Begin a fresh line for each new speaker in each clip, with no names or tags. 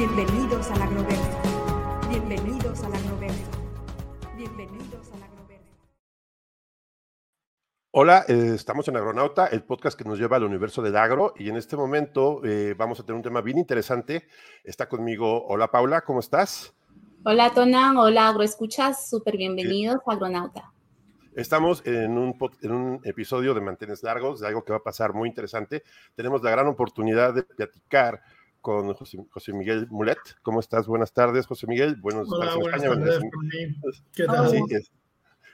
Bienvenidos al agroverso. Bienvenidos al agroverso. Bienvenidos al agroverso.
Hola, eh, estamos en Agronauta, el podcast que nos lleva al universo del agro y en este momento eh, vamos a tener un tema bien interesante. Está conmigo, hola Paula, ¿cómo estás?
Hola Tonan, hola agroescuchas, súper bienvenidos a Agronauta.
Estamos en un, en un episodio de Mantenes Largos, de algo que va a pasar muy interesante. Tenemos la gran oportunidad de platicar con José, Miguel Mulet. ¿Cómo estás? Buenas tardes, José Miguel.
Buenos, Hola, buenas tardes, ¿Qué tal?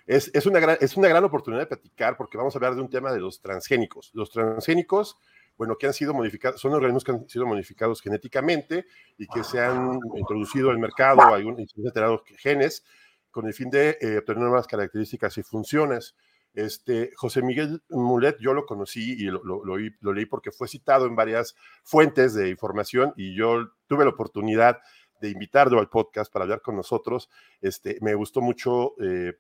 es, es, una gran, es una gran oportunidad de platicar porque vamos a hablar de un tema de los transgénicos. Los transgénicos, bueno, que han sido modificados, son organismos que han sido modificados genéticamente y que se han introducido al mercado, hay un, alterado genes con el fin de eh, obtener nuevas características y funciones. Este, José Miguel Mulet, yo lo conocí y lo, lo, leí porque fue citado en varias fuentes de información y yo tuve la oportunidad de invitarlo al podcast para hablar con nosotros. Este, me gustó mucho eh,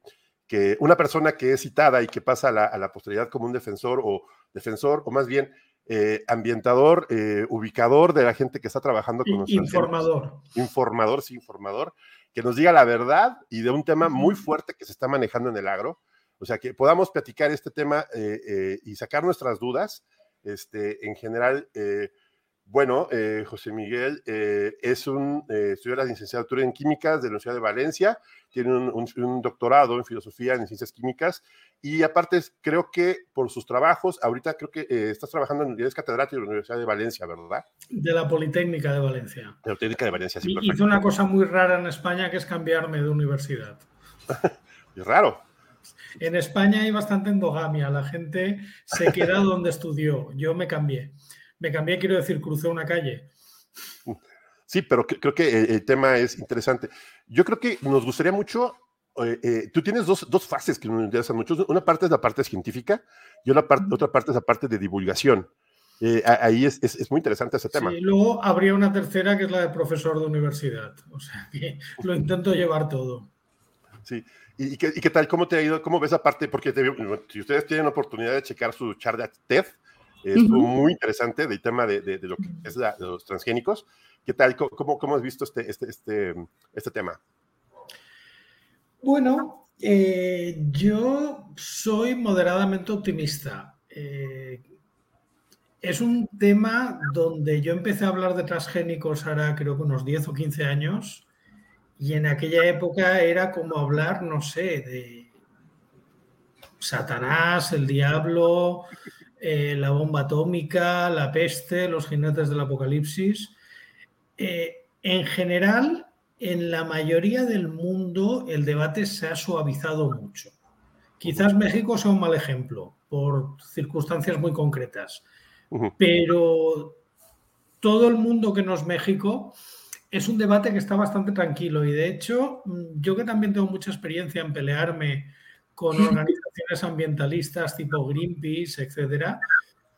que una persona que es citada y que pasa a la, a la, posteridad como un defensor o defensor, o más bien eh, ambientador, eh, ubicador de la gente que está trabajando con nosotros.
Informador.
Informador, sí, informador, que nos diga la verdad y de un tema muy fuerte que se está manejando en el agro o sea, que podamos platicar este tema eh, eh, y sacar nuestras dudas. Este, en general, eh, bueno, José Miguel es un estudió la licenciatura en químicas de la Universidad de Valencia, tiene un, doctorado en filosofía en ciencias químicas y aparte creo que por sus trabajos, ahorita creo que estás trabajando en es catedrático de la Universidad de Valencia, ¿verdad?
De la Politécnica de Valencia.
De la Politécnica de Valencia, sí.
Hice una cosa muy rara en España que es cambiarme de universidad.
es raro.
En España hay bastante endogamia, la gente se queda donde estudió. Yo me cambié. Me cambié, quiero decir, crucé una calle.
Sí, pero creo que el, tema es interesante. Yo creo que nos gustaría mucho eh, eh, tú tienes dos, dos, fases que nos interesan mucho. Una parte es la parte científica y otra parte, otra parte es la parte de divulgación. Eh, ahí es, es, es, muy interesante ese tema.
Sí, luego habría una tercera que es la de profesor de universidad. O sea que lo intento llevar todo.
Sí, ¿Y, qué, tal? ¿Cómo te ha ido? ¿Cómo ves aparte? Porque si ustedes tienen la oportunidad de checar su charla TED, es muy interesante del tema de, lo que es los transgénicos. ¿Qué tal? ¿Cómo, cómo has visto este, este, este, este tema?
Bueno, eh, yo soy moderadamente optimista. Eh, es un tema donde yo empecé a hablar de transgénicos ahora creo que unos 10 o 15 años y en aquella época era como hablar, no sé, de Satanás, el diablo, eh, la bomba atómica, la peste, los jinetes del apocalipsis. Eh, en general, en la mayoría del mundo el debate se ha suavizado mucho. Quizás México sea un mal ejemplo por circunstancias muy concretas, pero todo el mundo que no es México es un debate que está bastante tranquilo y de hecho mm, yo que también tengo mucha experiencia en pelearme con organizaciones ambientalistas tipo Greenpeace, etcétera,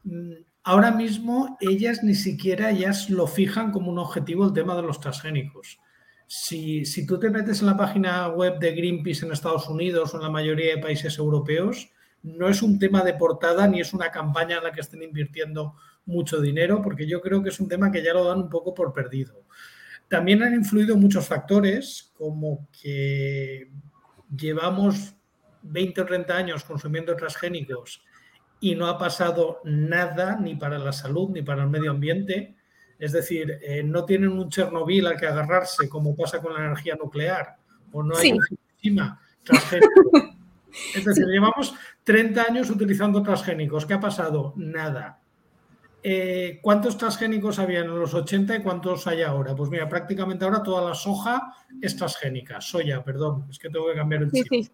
mm, ahora mismo ellas ni siquiera ellas lo fijan como un objetivo el tema de los transgénicos. Si, si tú te metes en la página web de Greenpeace en Estados Unidos o en la mayoría de países europeos, no es un tema de portada ni es una campaña en la que estén invirtiendo mucho dinero, porque yo creo que es un tema que ya lo dan un poco por perdido. También han influido muchos factores, como que llevamos 20 o 30 años consumiendo transgénicos y no ha pasado nada ni para la salud ni para el medio ambiente. Es decir, eh, no tienen un Chernobyl al que agarrarse como pasa con la energía nuclear o no hay sí. transgénico. Es decir, llevamos 30 años utilizando transgénicos. ¿Qué ha pasado? Nada. Eh, ¿Cuántos transgénicos había en los 80 y cuántos hay ahora? Pues mira, prácticamente ahora toda la soja es transgénica. Soya, perdón, es que tengo que cambiar el sí,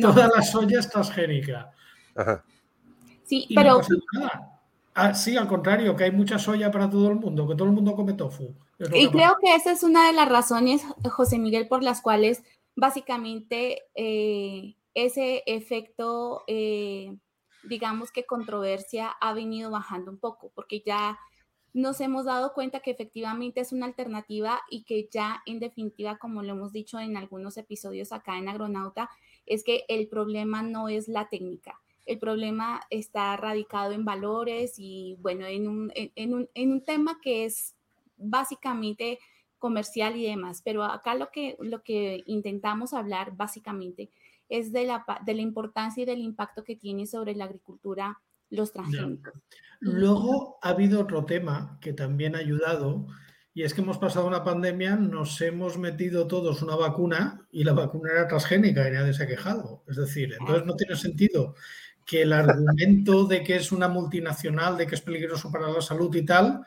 Toda la soya es transgénica.
Sí, pero
Ah, sí, al contrario, que hay mucha soya para todo el mundo, que todo el mundo come tofu.
Y creo que esa es una de las razones, José Miguel, por las cuales básicamente eh, ese efecto, eh, digamos que controversia ha venido bajando un poco, porque ya nos hemos dado cuenta que efectivamente es una alternativa y que ya en definitiva, como lo hemos dicho en algunos episodios acá en Agronauta, es que el problema no es la técnica. El problema está radicado en valores y bueno, en un, en un, en un tema que es básicamente comercial y demás. Pero acá lo que, lo que intentamos hablar básicamente es de la, de la importancia y del impacto que tiene sobre la agricultura los transgénicos.
Luego ha habido otro tema que también ha ayudado y es que hemos pasado una pandemia, nos hemos metido todos una vacuna y la vacuna era transgénica y nadie se ha quejado. Es decir, entonces no tiene sentido que el argumento de que es una multinacional, de que es peligroso para la salud y tal,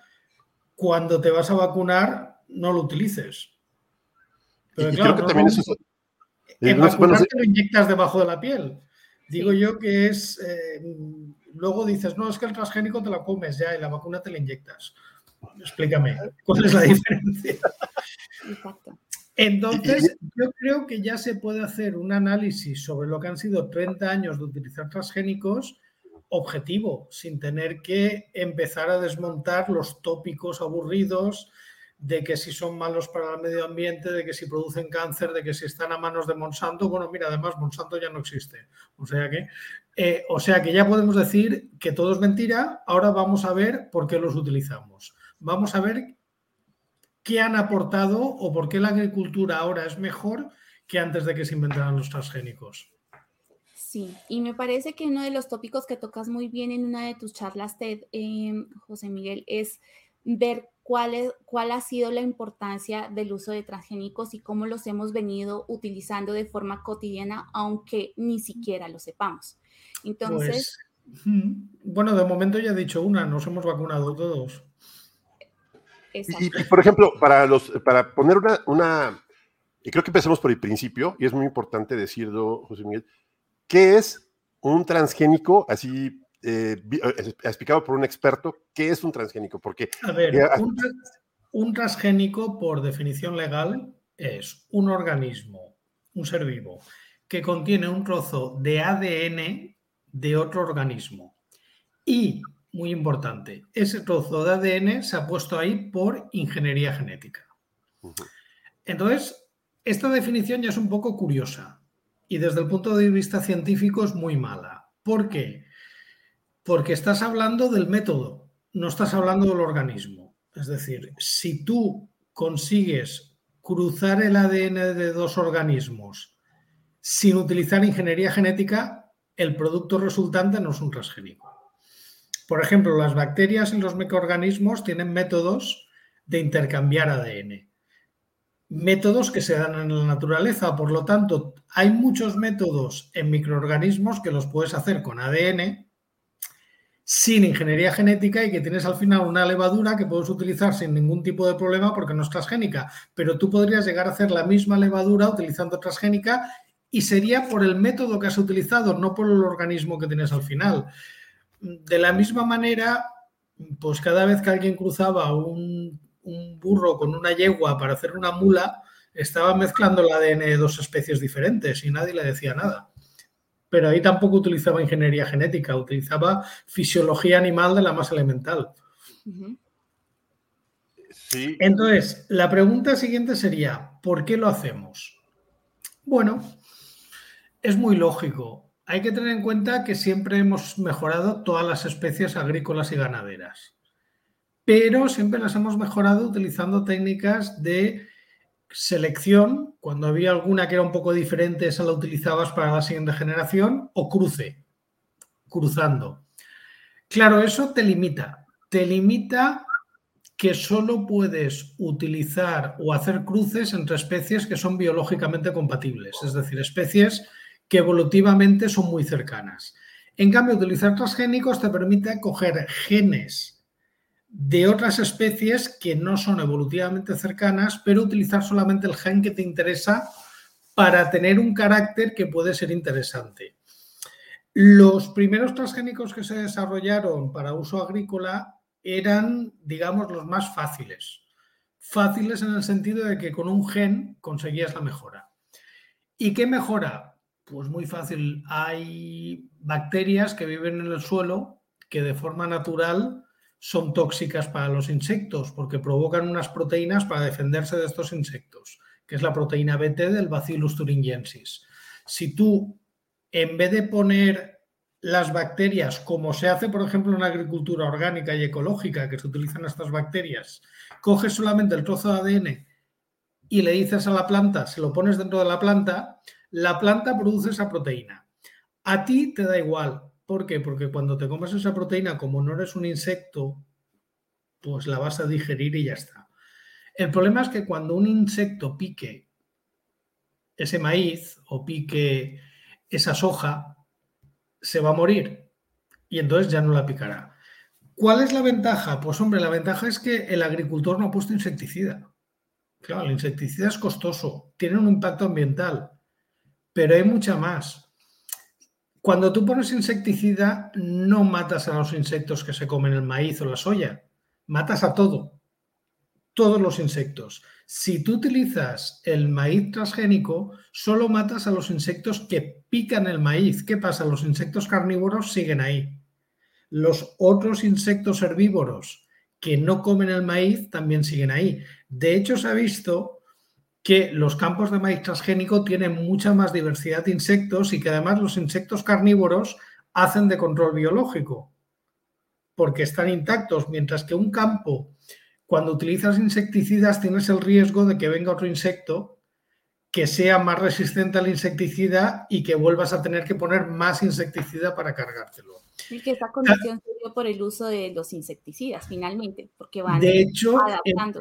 cuando te vas a vacunar no lo utilices.
Pero claro, creo que también eso
en vacunarte lo inyectas debajo de la piel. Digo yo que es eh, luego dices, no, es que el transgénico te la comes ya y la vacuna te la inyectas. Explícame, ¿cuál es la diferencia? Entonces, yo creo que ya se puede hacer un análisis sobre lo que han sido 30 años de utilizar transgénicos objetivo, sin tener que empezar a desmontar los tópicos aburridos de que si son malos para el medio ambiente, de que si producen cáncer, de que si están a manos de Monsanto. Bueno, mira, además Monsanto ya no existe. O sea que, eh, o sea que ya podemos decir que todo es mentira. Ahora vamos a ver por qué los utilizamos. Vamos a ver qué han aportado o por qué la agricultura ahora es mejor que antes de que se inventaran los transgénicos.
Sí, y me parece que uno de los tópicos que tocas muy bien en una de tus charlas, TED, eh, José Miguel, es ver cuál, es, cuál ha sido la importancia del uso de transgénicos y cómo los hemos venido utilizando de forma cotidiana, aunque ni siquiera lo sepamos. Entonces...
Pues, bueno, de momento ya he dicho una, nos hemos vacunado todos.
Y, por ejemplo, para, los, para poner una, una, y creo que empecemos por el principio, y es muy importante decirlo, José Miguel, ¿qué es un transgénico así eh, eh explicado por un experto, ¿qué es un transgénico? Porque,
a ver, un, transgénico, por definición legal, es un organismo, un ser vivo, que contiene un trozo de ADN de otro organismo. Y, muy importante, ese trozo de ADN se ha puesto ahí por ingeniería genética. Entonces, esta definición ya es un poco curiosa y desde el punto de vista científico es muy mala. ¿Por qué? Porque estás hablando del método, no estás hablando del organismo. Es decir, si tú consigues cruzar el ADN de dos organismos sin utilizar ingeniería genética, el producto resultante no es un transgénico. Por ejemplo, las bacterias y los microorganismos tienen métodos de intercambiar ADN. Métodos que se dan en la naturaleza, por lo tanto, hay muchos métodos en microorganismos que los puedes hacer con ADN sin ingeniería genética y que tienes al final una levadura que puedes utilizar sin ningún tipo de problema porque no es transgénica, pero tú podrías llegar a hacer la misma levadura utilizando transgénica y sería por el método que has utilizado, no por el organismo que tienes al final. De la misma manera, pues cada vez que alguien cruzaba un, burro con una yegua para hacer una mula, estaba mezclando el ADN de dos especies diferentes y nadie le decía nada pero ahí tampoco utilizaba ingeniería genética, utilizaba fisiología animal de la más elemental. Entonces, la pregunta siguiente sería, ¿por qué lo hacemos? Bueno, es muy lógico. Hay que tener en cuenta que siempre hemos mejorado todas las especies agrícolas y ganaderas, pero siempre las hemos mejorado utilizando técnicas de selección, cuando había alguna que era un poco diferente, esa la utilizabas para la siguiente generación, o cruce, cruzando. Claro, eso te limita. Te limita que solo puedes utilizar o hacer cruces entre especies que son biológicamente compatibles, es decir, especies que evolutivamente son muy cercanas. En cambio, utilizar transgénicos te permite coger genes de otras especies que no son evolutivamente cercanas, pero utilizar solamente el gen que te interesa para tener un carácter que puede ser interesante. Los primeros transgénicos que se desarrollaron para uso agrícola eran, digamos, los más fáciles. Fáciles en el sentido de que con un gen conseguías la mejora. ¿Y qué mejora? Pues muy fácil. Hay bacterias que viven en el suelo que de forma natural son tóxicas para los insectos porque provocan unas proteínas para defenderse de estos insectos, que es la proteína BT del Bacillus thuringiensis. Si tú, en vez de poner las bacterias, como se hace, por ejemplo, en agricultura orgánica y ecológica, que se utilizan estas bacterias, coges solamente el trozo de ADN y le dices a la planta, se lo pones dentro de la planta, la planta produce esa proteína. A ti te da igual. ¿Por qué? Porque cuando te comes esa proteína, como no eres un insecto, pues la vas a digerir y ya está. El problema es que cuando un insecto pique ese maíz o pique esa soja, se va a morir y entonces ya no la picará. ¿Cuál es la ventaja? Pues hombre, la ventaja es que el agricultor no ha puesto insecticida. Claro, el insecticida es costoso, tiene un impacto ambiental, pero hay mucha más. Cuando tú pones insecticida, no matas a los insectos que se comen el maíz o la soya, matas a todo, todos los insectos. Si tú utilizas el maíz transgénico, solo matas a los insectos que pican el maíz. ¿Qué pasa? Los insectos carnívoros siguen ahí. Los otros insectos herbívoros que no comen el maíz también siguen ahí. De hecho, se ha visto que los campos de maíz transgénico tienen mucha más diversidad de insectos y que además los insectos carnívoros hacen de control biológico porque están intactos, mientras que un campo cuando utilizas insecticidas tienes el riesgo de que venga otro insecto que sea más resistente al insecticida y que vuelvas a tener que poner más insecticida para cargártelo.
Y que esa condición se dio por el uso de los insecticidas, finalmente, porque van
de hecho, adaptando.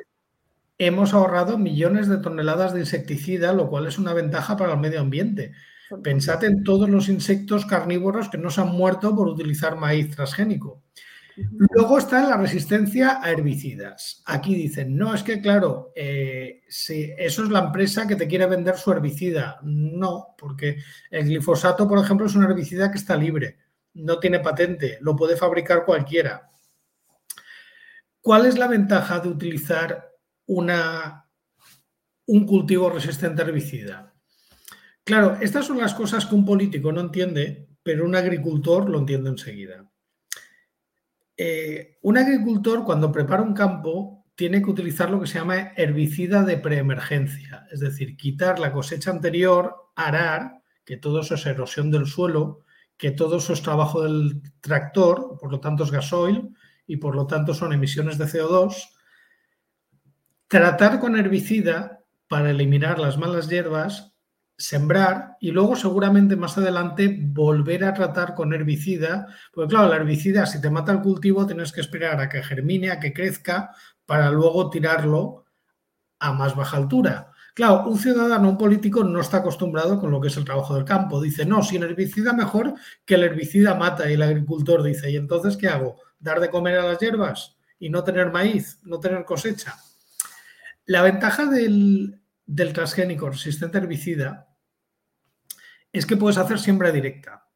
Hemos ahorrado millones de toneladas de insecticida, lo cual es una ventaja para el medio ambiente. Pensad en todos los insectos carnívoros que no se han muerto por utilizar maíz transgénico. Luego está la resistencia a herbicidas. Aquí dicen, no, es que claro, eh, si eso es la empresa que te quiere vender su herbicida. No, porque el glifosato, por ejemplo, es un herbicida que está libre, no tiene patente, lo puede fabricar cualquiera. ¿Cuál es la ventaja de utilizar una, un cultivo resistente a herbicida? Claro, estas son las cosas que un político no entiende, pero un agricultor lo entiende enseguida. Eh, un agricultor cuando prepara un campo tiene que utilizar lo que se llama herbicida de preemergencia, es decir, quitar la cosecha anterior, arar, que todo eso es erosión del suelo, que todo eso es trabajo del tractor, por lo tanto es gasoil y por lo tanto son emisiones de CO2, tratar con herbicida para eliminar las malas hierbas sembrar y luego seguramente más adelante volver a tratar con herbicida, porque claro, la herbicida si te mata el cultivo tienes que esperar a que germine, a que crezca, para luego tirarlo a más baja altura. Claro, un ciudadano, un político no está acostumbrado con lo que es el trabajo del campo. Dice, no, sin herbicida mejor que el herbicida mata. Y el agricultor dice, ¿y entonces qué hago? ¿Dar de comer a las hierbas y no tener maíz, no tener cosecha? La ventaja del, transgénico resistente herbicida es que puedes hacer siembra directa.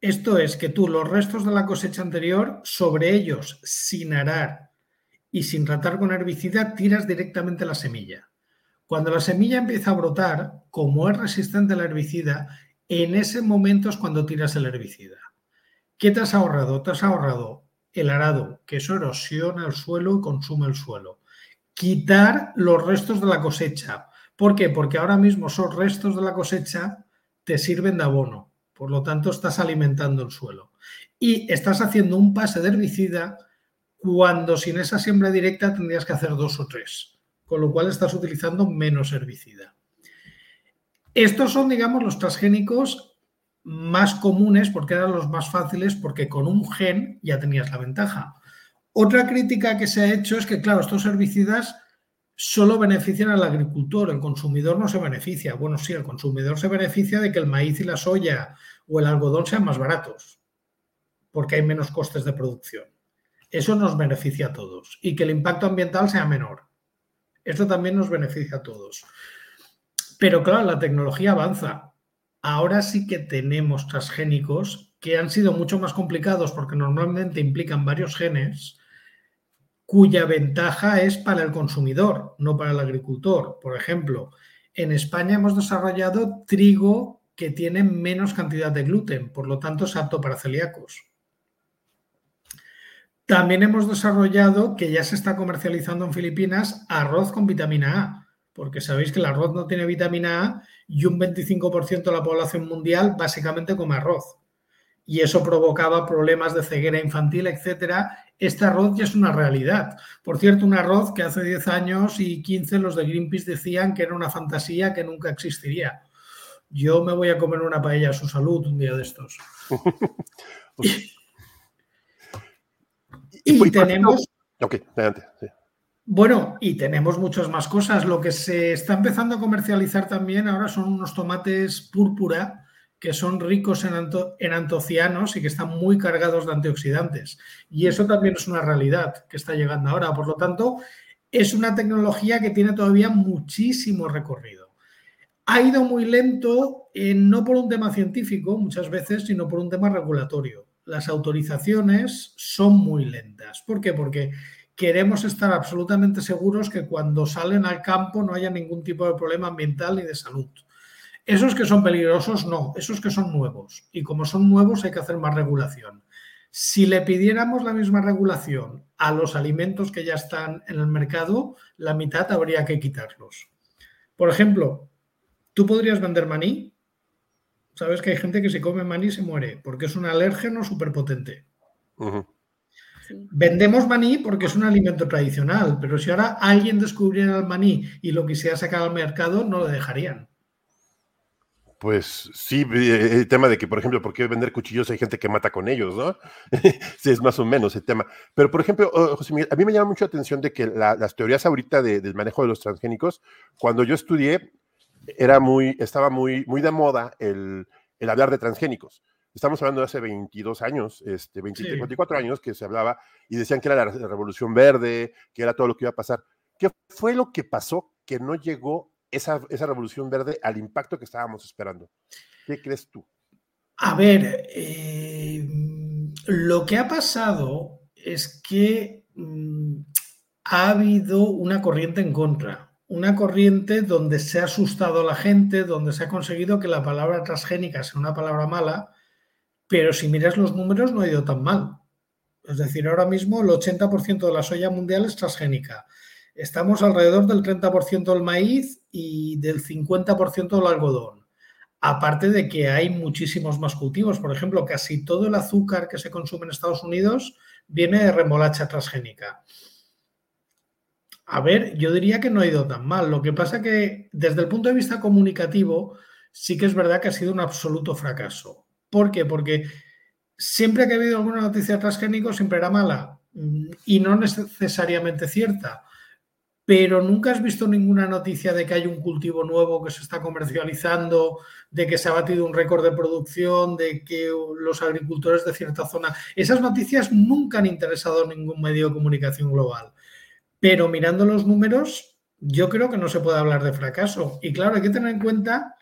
Esto es que tú los restos de la cosecha anterior, sobre ellos, sin arar y sin tratar con herbicida, tiras directamente la semilla. Cuando la semilla empieza a brotar, como es resistente al herbicida, en ese momento es cuando tiras el herbicida. ¿Qué te has ahorrado? Te has ahorrado el arado, que eso erosiona el suelo y consume el suelo. Quitar los restos de la cosecha. ¿Por qué? Porque ahora mismo esos restos de la cosecha te sirven de abono. Por lo tanto, estás alimentando el suelo. Y estás haciendo un pase de herbicida cuando sin esa siembra directa tendrías que hacer dos o tres. Con lo cual estás utilizando menos herbicida. Estos son, digamos, los transgénicos más comunes porque eran los más fáciles porque con un gen ya tenías la ventaja. Otra crítica que se ha hecho es que, claro, estos herbicidas solo benefician al agricultor, el consumidor no se beneficia. Bueno, sí, el consumidor se beneficia de que el maíz y la soya o el algodón sean más baratos, porque hay menos costes de producción. Eso nos beneficia a todos y que el impacto ambiental sea menor. Esto también nos beneficia a todos. Pero claro, la tecnología avanza ahora sí que tenemos transgénicos que han sido mucho más complicados porque normalmente implican varios genes cuya ventaja es para el consumidor, no para el agricultor. Por ejemplo, en España hemos desarrollado trigo que tiene menos cantidad de gluten, por lo tanto es apto para celíacos. También hemos desarrollado, que ya se está comercializando en Filipinas, arroz con vitamina A, porque sabéis que el arroz no tiene vitamina A y un 25% de la población mundial básicamente come arroz. Y eso provocaba problemas de ceguera infantil, etcétera. Este arroz ya es una realidad. Por cierto, un arroz que hace 10 años y 15 los de Greenpeace decían que era una fantasía que nunca existiría. Yo me voy a comer una paella a su salud un día de estos. y, tenemos.
Ok, adelante.
Bueno, y tenemos muchas más cosas. Lo que se está empezando a comercializar también ahora son unos tomates púrpura que son ricos en, antocianos y que están muy cargados de antioxidantes. Y eso también es una realidad que está llegando ahora. Por lo tanto, es una tecnología que tiene todavía muchísimo recorrido. Ha ido muy lento, eh, no por un tema científico muchas veces, sino por un tema regulatorio las autorizaciones son muy lentas. ¿Por qué? Porque queremos estar absolutamente seguros que cuando salen al campo no haya ningún tipo de problema ambiental ni de salud. Esos que son peligrosos, no, esos que son nuevos. Y como son nuevos hay que hacer más regulación. Si le pidiéramos la misma regulación a los alimentos que ya están en el mercado, la mitad habría que quitarlos. Por ejemplo, tú podrías vender maní sabes que hay gente que se come maní se muere porque es un alérgeno súper potente. Vendemos maní porque es un alimento tradicional, pero si ahora alguien descubriera el maní y lo quisiera sacar al mercado, no lo dejarían.
Pues sí, eh, el tema de que, por ejemplo, ¿por qué vender cuchillos? Hay gente que mata con ellos, ¿no? sí, es más o menos el tema. Pero, por ejemplo, oh, José Miguel, a mí me llama mucho la atención de que las teorías ahorita del manejo de los transgénicos, cuando yo estudié, era muy, estaba muy, muy de moda el, hablar de transgénicos. Estamos hablando de hace 22 años, este, 24 años que se hablaba y decían que era la, revolución verde, que era todo lo que iba a pasar. ¿Qué fue lo que pasó que no llegó esa, esa revolución verde al impacto que estábamos esperando? ¿Qué crees tú?
A ver, eh, lo que ha pasado es que mm, ha habido una corriente en contra una corriente donde se ha asustado a la gente, donde se ha conseguido que la palabra transgénica sea una palabra mala, pero si miras los números no ha ido tan mal. Es decir, ahora mismo el 80% de la soya mundial es transgénica. Estamos alrededor del 30% del maíz y del 50% del algodón. Aparte de que hay muchísimos más cultivos. Por ejemplo, casi todo el azúcar que se consume en Estados Unidos viene de remolacha transgénica. A ver, yo diría que no ha ido tan mal. Lo que pasa que desde el punto de vista comunicativo sí que es verdad que ha sido un absoluto fracaso. ¿Por qué? Porque siempre que ha habido alguna noticia transgénico siempre era mala mm, y no necesariamente cierta. Pero nunca has visto ninguna noticia de que hay un cultivo nuevo que se está comercializando, de que se ha batido un récord de producción, de que los agricultores de cierta zona. Esas noticias nunca han interesado a ningún medio de comunicación global. Pero mirando los números, yo creo que no se puede hablar de fracaso. Y claro, hay que tener en cuenta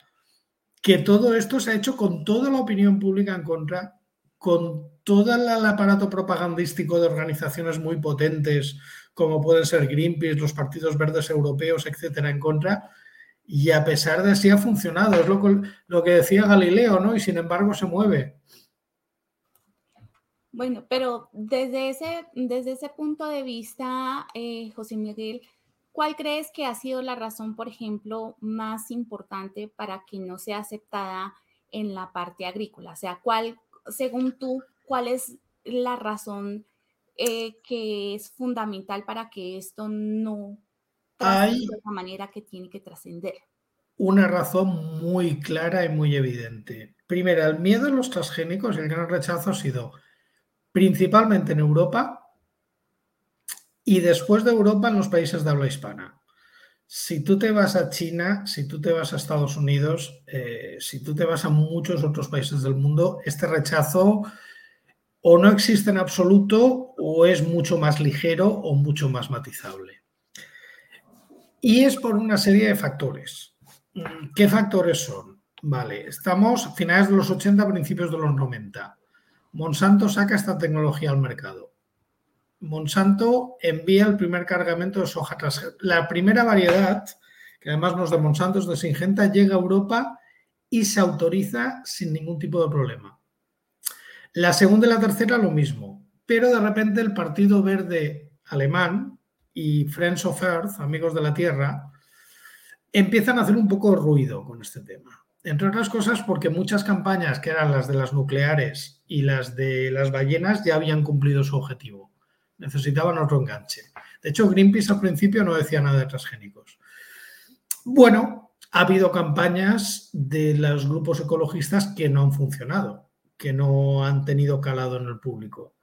que todo esto se ha hecho con toda la opinión pública en contra, con todo el aparato propagandístico de organizaciones muy potentes, como pueden ser Greenpeace, los partidos verdes europeos, etcétera, en contra. Y a pesar de así ha funcionado, es lo, lo que decía Galileo, ¿no? Y sin embargo se mueve.
Bueno, pero desde ese, desde ese punto de vista, eh, José Miguel, ¿cuál crees que ha sido la razón, por ejemplo, más importante para que no sea aceptada en la parte agrícola? O sea, ¿cuál, según tú, cuál es la razón eh, que es fundamental para que esto no
hay
de la manera que tiene que trascender?
Una razón muy clara y muy evidente. Primero, el miedo a los transgénicos el gran rechazo ha sido principalmente en Europa y después de Europa en los países de habla hispana. Si tú te vas a China, si tú te vas a Estados Unidos, eh, si tú te vas a muchos otros países del mundo, este rechazo o no existe en absoluto o es mucho más ligero o mucho más matizable. Y es por una serie de factores. ¿Qué factores son? Vale, estamos a finales de los 80, principios de los 90. Monsanto saca esta tecnología al mercado. Monsanto envía el primer cargamento de soja La primera variedad, que además no es de Monsanto, es de Singenta, llega a Europa y se autoriza sin ningún tipo de problema. La segunda y la tercera lo mismo, pero de repente el Partido Verde alemán y Friends of Earth, amigos de la Tierra, empiezan a hacer un poco ruido con este tema. Entre otras cosas porque muchas campañas, que eran las de las nucleares y las de las ballenas, ya habían cumplido su objetivo. Necesitaban otro enganche. De hecho, Greenpeace al principio no decía nada de transgénicos. Bueno, ha habido campañas de los grupos ecologistas que no han funcionado, que no han tenido calado en el público.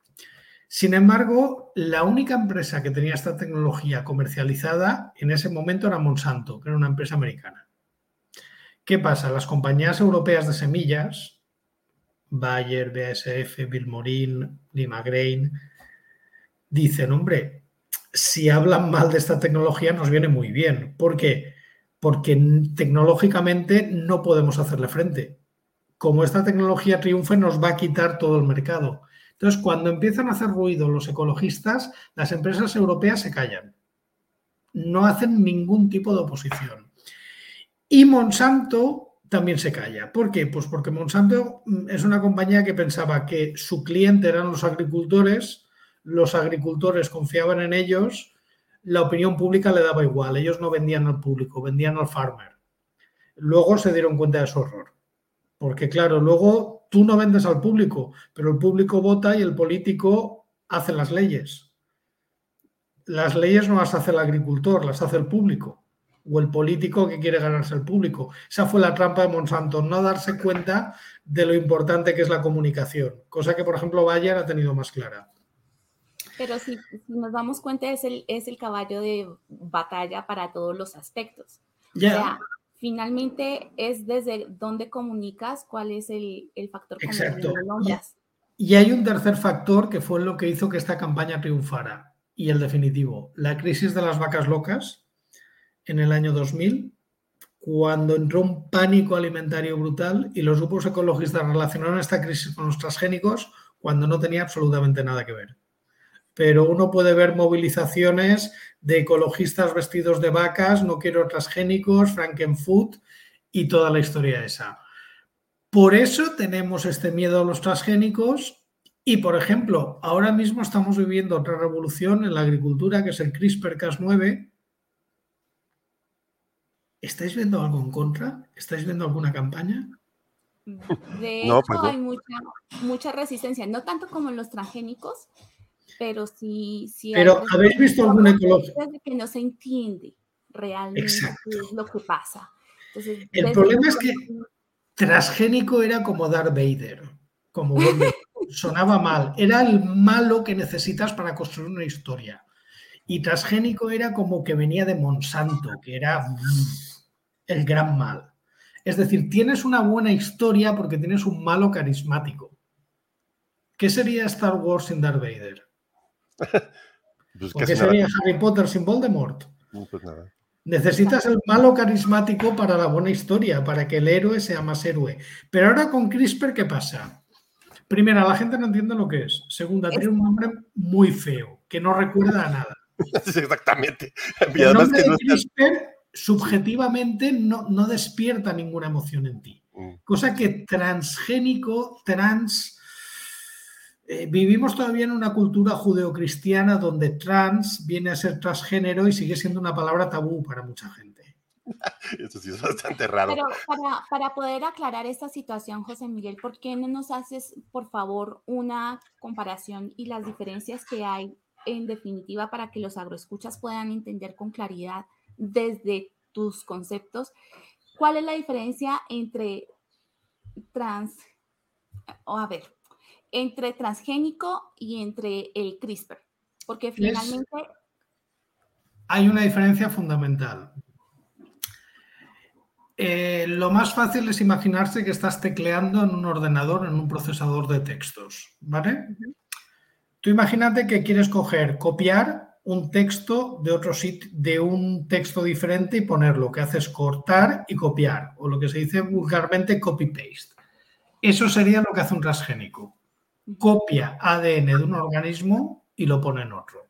Sin embargo, la única empresa que tenía esta tecnología comercializada en ese momento era Monsanto, que era una empresa americana. ¿Qué pasa? Las compañías europeas de semillas, Bayer, BASF, Vilmorin, Limagrain, dicen, hombre, si hablan mal de esta tecnología nos viene muy bien. ¿Por qué? Porque tecnológicamente no podemos hacerle frente. Como esta tecnología triunfe, nos va a quitar todo el mercado. Entonces, cuando empiezan a hacer ruido los ecologistas, las empresas europeas se callan. No hacen ningún tipo de oposición. Y Monsanto también se calla. ¿Por qué? Pues porque Monsanto mm, es una compañía que pensaba que su cliente eran los agricultores, los agricultores confiaban en ellos, la opinión pública le daba igual, ellos no vendían al público, vendían al farmer. Luego se dieron cuenta de su horror. Porque claro, luego tú no vendes al público, pero el público vota y el político hace las leyes. Las leyes no las hace el agricultor, las hace el público o el político que quiere ganarse el público. Esa fue la trampa de Monsanto, no darse cuenta de lo importante que es la comunicación, cosa que, por ejemplo, Bayer ha tenido más clara.
Pero si, nos damos cuenta, es el, es el caballo de batalla para todos los aspectos. Ya. O sea, finalmente es desde dónde comunicas, cuál es el, factor que
y hay un tercer factor que fue lo que hizo que esta campaña triunfara, y el definitivo, la crisis de las vacas locas, en el año 2000, cuando entró un pánico alimentario brutal y los grupos ecologistas relacionaron esta crisis con los transgénicos cuando no tenía absolutamente nada que ver. Pero uno puede ver movilizaciones de ecologistas vestidos de vacas, no quiero transgénicos, Frankenfood y toda la historia esa. Por eso tenemos este miedo a los transgénicos y, por ejemplo, ahora mismo estamos viviendo otra revolución en la agricultura, que es el CRISPR-Cas9, ¿Estáis viendo algo en contra? ¿Estáis viendo alguna campaña?
De hecho, pues hay mucha, resistencia, no tanto como en los transgénicos, pero sí. sí
pero ¿habéis visto algún ecólogo?
que no se entiende realmente lo que pasa.
el problema es que transgénico era como Darth Vader, como sonaba mal. Era el malo que necesitas para construir una historia. Y transgénico era como que venía de Monsanto, que era el gran mal. Es decir, tienes una buena historia porque tienes un malo carismático. ¿Qué sería Star Wars sin Darth Vader? Pues ¿Qué sería Harry Potter sin Voldemort? Pues Necesitas el malo carismático para la buena historia, para que el héroe sea más héroe. Pero ahora con CRISPR, ¿qué pasa? Primera, la gente no entiende lo que es. Segunda, tiene un nombre muy feo, que no recuerda a nada.
Exactamente.
El nombre de CRISPR subjetivamente no, no despierta ninguna emoción en ti. Mm. Cosa que transgénico, trans... Eh, vivimos todavía en una cultura judeocristiana donde trans viene a ser transgénero y sigue siendo una palabra tabú para mucha gente.
Eso sí es bastante raro.
Pero para, para, poder aclarar esta situación, José Miguel, ¿por qué no nos haces, por favor, una comparación y las diferencias que hay en definitiva para que los agroescuchas puedan entender con claridad desde tus conceptos, ¿cuál es la diferencia entre trans, o a ver, entre transgénico y entre el CRISPR? Porque finalmente...
hay una diferencia fundamental. Eh, lo más fácil es imaginarse que estás tecleando en un ordenador, en un procesador de textos, ¿vale? Tú imagínate que quieres coger, copiar un texto de otro sitio, de un texto diferente y ponerlo. Lo que hace es cortar y copiar, o lo que se dice vulgarmente copy-paste. Eso sería lo que hace un transgénico. Copia ADN de un organismo y lo pone en otro.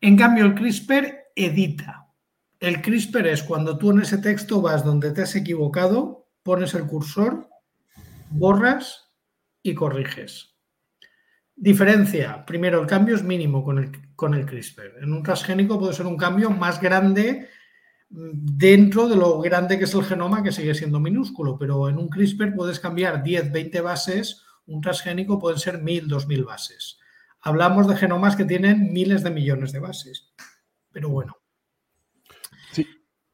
En cambio, el CRISPR edita. El CRISPR es cuando tú en ese texto vas donde te has equivocado, pones el cursor, borras y corriges. Diferencia. Primero, el cambio es mínimo con el, con el CRISPR. En un transgénico puede ser un cambio más grande mm, dentro de lo grande que es el genoma, que sigue siendo minúsculo, pero en un CRISPR puedes cambiar 10, 20 bases, un transgénico pueden ser 1000, 2000 bases. Hablamos de genomas que tienen miles de millones de bases. Pero bueno.
Sí.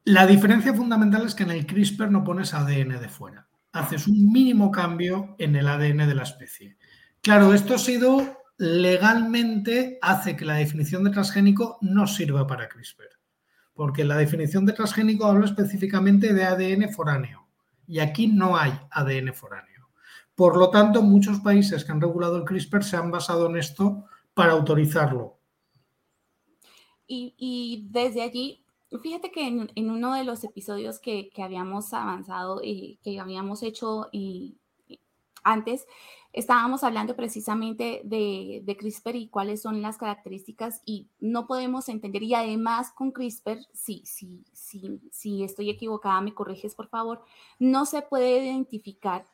La diferencia fundamental es que en el CRISPR no pones ADN de fuera. Haces un mínimo cambio en el ADN de la especie. Claro, esto ha sido legalmente hace que la definición de transgénico no sirva para CRISPR, porque la definición de transgénico habla específicamente de ADN foráneo y aquí no hay ADN foráneo. Por lo tanto, muchos países que han regulado el CRISPR se han basado en esto para autorizarlo.
Y, desde allí, fíjate que en, uno de los episodios que, habíamos avanzado y que habíamos hecho antes, estábamos hablando precisamente de, CRISPR y cuáles son las características y no podemos entender, y además con CRISPR, si, sí, sí, estoy equivocada, me corriges por favor, no se puede identificar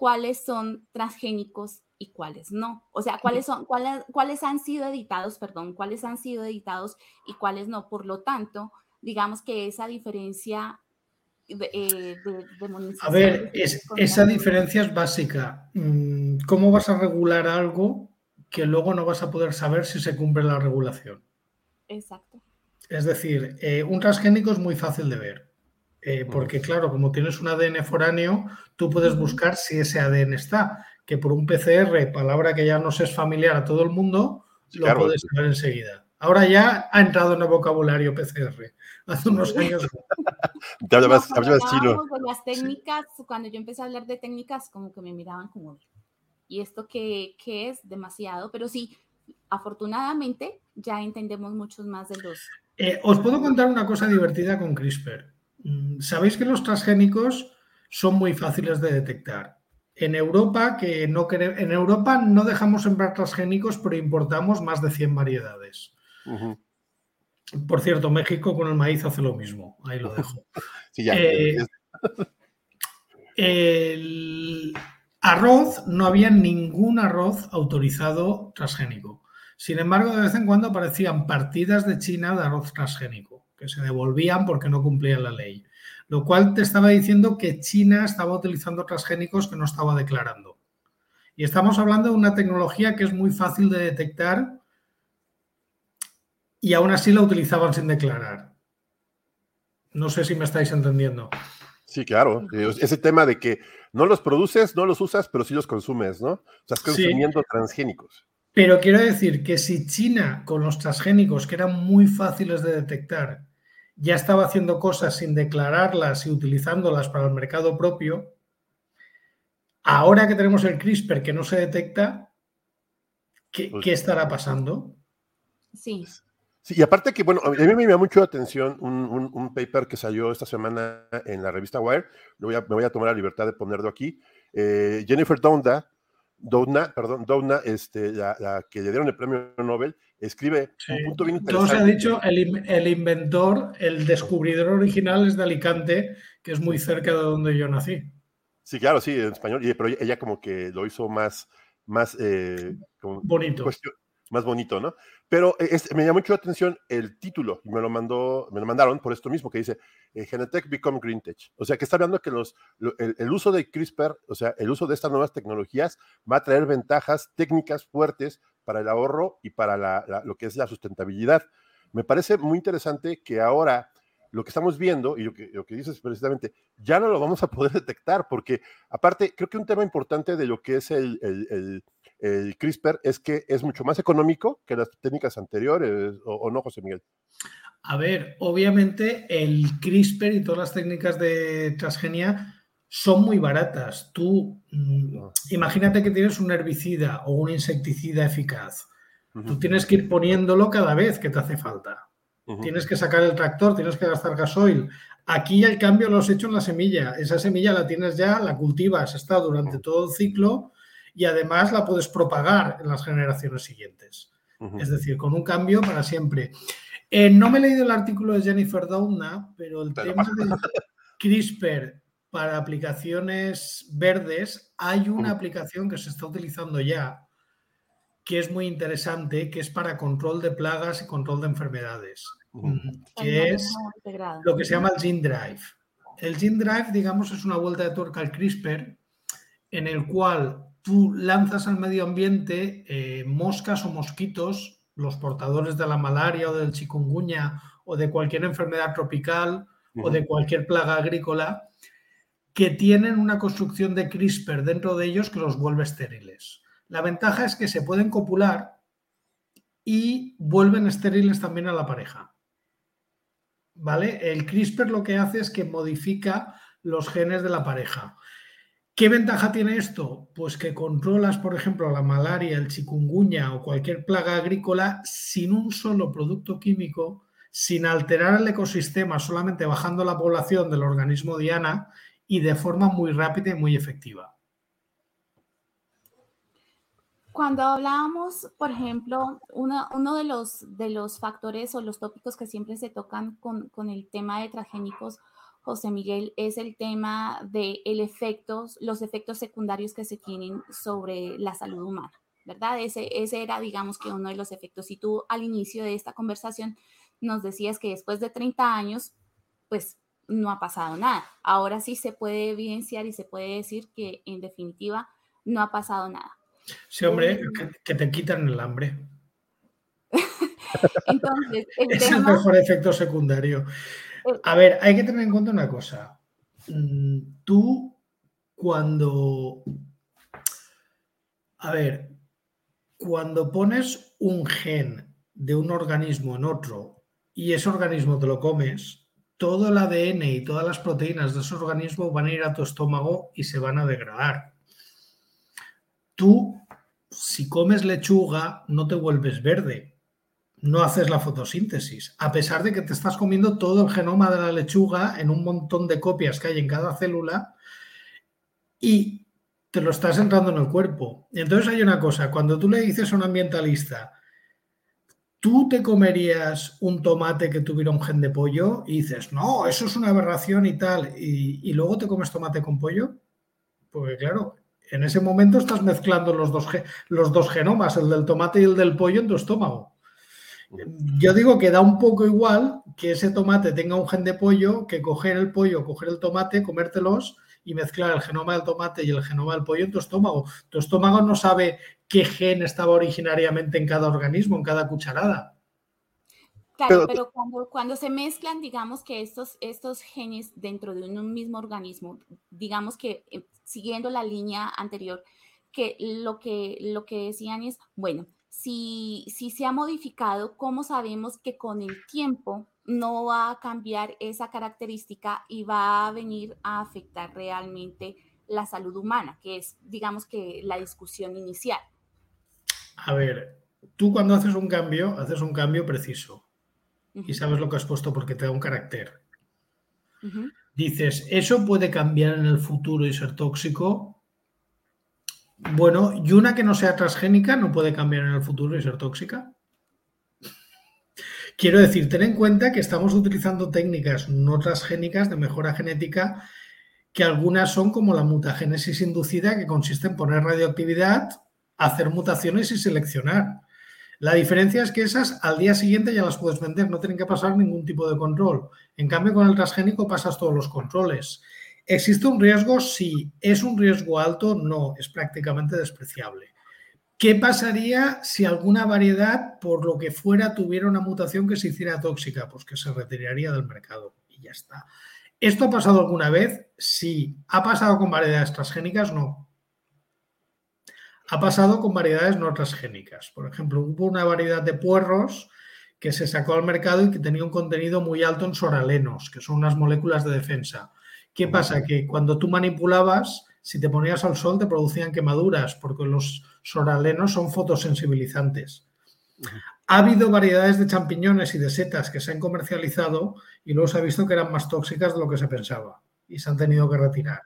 cuáles son transgénicos y cuáles no. O sea, cuáles son, cuáles, cuáles han sido editados, perdón, cuáles han sido editados y cuáles no. Por lo tanto, digamos que esa diferencia
eh, a ver, esa diferencia es básica. Mm, ¿Cómo vas a regular algo que luego no vas a poder saber si se cumple la regulación?
Exacto.
Es decir, eh, un transgénico es muy fácil de ver. Eh, porque claro, como tienes un ADN foráneo, tú puedes buscar si ese ADN está, que por un PCR, palabra que ya nos es familiar a todo el mundo, lo puedes saber enseguida. Ahora ya ha entrado en el vocabulario PCR. Hace unos años.
Te hablabas, chino. De las técnicas, cuando yo empecé a hablar de técnicas, como que me miraban como, ¿y esto qué, qué es? Demasiado. Pero sí, afortunadamente ya entendemos muchos más de los.
Eh, os puedo contar una cosa divertida con CRISPR. Mm, Sabéis que los transgénicos son muy fáciles de detectar. En Europa, que no en Europa no dejamos sembrar transgénicos, pero importamos más de 100 variedades. Por cierto, México con el maíz hace lo mismo. Ahí lo dejo. Eh, el arroz, no había ningún arroz autorizado transgénico. Sin embargo, de vez en cuando aparecían partidas de China de arroz transgénico, que se devolvían porque no cumplían la ley. Lo cual te estaba diciendo que China estaba utilizando transgénicos que no estaba declarando. Y estamos hablando de una tecnología que es muy fácil de detectar y aún así la utilizaban sin declarar. No sé si me estáis entendiendo.
Sí, claro. Ese tema de que no los produces, no los usas, pero sí los consumes, ¿no? O sea, estás consumiendo transgénicos.
Pero quiero decir que si China con los transgénicos, que eran muy fáciles de detectar, ya estaba haciendo cosas sin declararlas y utilizándolas para el mercado propio, ahora que tenemos el CRISPR que no se detecta, ¿qué, pues ¿qué estará pasando?
Sí.
Sí, y aparte que, bueno, a mí me llama mucho la atención un, paper que salió esta semana en la revista Wire, voy me voy a tomar la libertad de ponerlo aquí. Eh, Jennifer Doudna, Doudna, perdón, Doudna, este, la, que le dieron el premio Nobel, escribe un punto bien interesante.
se ha dicho, el, el, inventor, el descubridor original es de Alicante, que es muy cerca de donde yo nací.
Sí, claro, sí, en español, pero ella como que lo hizo más, más eh,
bonito
más bonito, ¿no? Pero eh, me llamó mucho la atención el título y me lo mandó, me lo mandaron por esto mismo que dice eh, Genetech Become Green Tech. O sea, que está hablando que los, el, uso de CRISPR, o sea, el uso de estas nuevas tecnologías va a traer ventajas técnicas fuertes para el ahorro y para lo que es la sustentabilidad. Me parece muy interesante que ahora lo que estamos viendo y lo que, lo que dices precisamente, ya no lo vamos a poder detectar, porque aparte, creo que un tema importante de lo que es el, el el CRISPR es que es mucho más económico que las técnicas anteriores, ¿o, no, José Miguel?
A ver, obviamente el CRISPR y todas las técnicas de transgenia son muy baratas. Tú mm, imagínate que tienes un herbicida o un insecticida eficaz. Tú tienes que ir poniéndolo cada vez que te hace falta. Tienes que sacar el tractor, tienes que gastar gasoil. Aquí el cambio lo has hecho en la semilla. Esa semilla la tienes ya, la cultivas, está durante todo el ciclo y además la puedes propagar en las generaciones siguientes. Es decir, con un cambio para siempre. Eh, no me he leído el artículo de Jennifer Doudna, pero el tema de CRISPR para aplicaciones verdes, hay una aplicación que se está utilizando ya, que es muy interesante, que es para control de plagas y control de enfermedades, que es lo que se llama el Gene Drive. El Gene Drive, digamos, es una vuelta de tuerca al CRISPR, en el cual tú lanzas al medio ambiente eh, moscas o mosquitos, los portadores de la malaria o del chikungunya o de cualquier enfermedad tropical o de cualquier plaga agrícola, que tienen una construcción de CRISPR dentro de ellos que los vuelve estériles. La ventaja es que se pueden copular y vuelven estériles también a la pareja. ¿Vale? El CRISPR lo que hace es que modifica los genes de la pareja. ¿Qué ventaja tiene esto? Pues que controlas, por ejemplo, la malaria, el chikungunya o cualquier plaga agrícola sin un solo producto químico, sin alterar el ecosistema, solamente bajando la población del organismo diana y de forma muy rápida y muy efectiva.
Cuando hablábamos, por ejemplo, uno de los, de los factores o los tópicos que siempre se tocan con, con el tema de transgénicos José Miguel, es el tema de los efectos secundarios que se tienen sobre la salud humana, ¿verdad? Ese, ese era, digamos, que uno de los efectos. Y tú al inicio de esta conversación nos decías que después de 30 años, pues no ha pasado nada. Ahora sí se puede evidenciar y se puede decir que en definitiva no ha pasado nada.
Sí, hombre, eh, que, te quitan el hambre. Entonces, es el mejor efecto secundario. A ver, hay que tener en cuenta una cosa. Mm, tú, cuando. A ver, cuando pones un gen de un organismo en otro y ese organismo te lo comes, todo el ADN y todas las proteínas de ese organismo van a ir a tu estómago y se van a degradar. Tú, si comes lechuga, no te vuelves verde, no haces la fotosíntesis, a pesar de que te estás comiendo todo el genoma de la lechuga en un montón de copias que hay en cada célula y te lo estás entrando en el cuerpo. Entonces hay una cosa, cuando tú le dices a un ambientalista, ¿tú te comerías un tomate que tuviera un gen de pollo? Y dices, no, eso es una aberración y tal, y, luego te comes tomate con pollo. Pues claro, en ese momento estás mezclando los dos, los dos genomas, el del tomate y el del pollo en tu estómago. Yo digo que da un poco igual que ese tomate tenga un gen de pollo que coger el pollo, coger el tomate, comértelos y mezclar el genoma del tomate y el genoma del pollo en tu estómago. Tu estómago no sabe qué gen estaba originariamente en cada organismo, en cada cucharada.
Claro, pero, cuando, se mezclan, digamos que estos, estos genes dentro de un mismo organismo, digamos que eh, siguiendo la línea anterior, que lo que, lo que decían es, bueno, si, si se ha modificado, ¿cómo sabemos que con el tiempo no va a cambiar esa característica y va a venir a afectar realmente la salud humana, que es, digamos que, la discusión inicial?
A ver, tú cuando haces un cambio, haces un cambio preciso y sabes lo que has puesto porque te da un carácter. Dices, ¿eso puede cambiar en el futuro y ser tóxico? Bueno, y una que no sea transgénica no puede cambiar en el futuro y ser tóxica. Quiero decir, ten en cuenta que estamos utilizando técnicas no transgénicas de mejora genética, que algunas son como la mutagénesis inducida, que consiste en poner radioactividad, hacer mutaciones y seleccionar. La diferencia es que esas al día siguiente ya las puedes vender, no tienen que pasar ningún tipo de control. En cambio, con el transgénico pasas todos los controles. ¿Existe un riesgo? Sí. ¿Es un riesgo alto? No, es prácticamente despreciable. ¿Qué pasaría si alguna variedad, por lo que fuera, tuviera una mutación que se hiciera tóxica? Pues que se retiraría del mercado y ya está. ¿Esto ha pasado alguna vez? Sí. ¿Ha pasado con variedades transgénicas? No. Ha pasado con variedades no transgénicas. Por ejemplo, hubo una variedad de puerros que se sacó al mercado y que tenía un contenido muy alto en soralenos, que son unas moléculas de defensa. ¿Qué pasa? Que cuando tú manipulabas, si te ponías al sol te producían quemaduras, porque los soralenos son fotosensibilizantes. Ha habido variedades de champiñones y de setas que se han comercializado y luego se ha visto que eran más tóxicas de lo que se pensaba y se han tenido que retirar.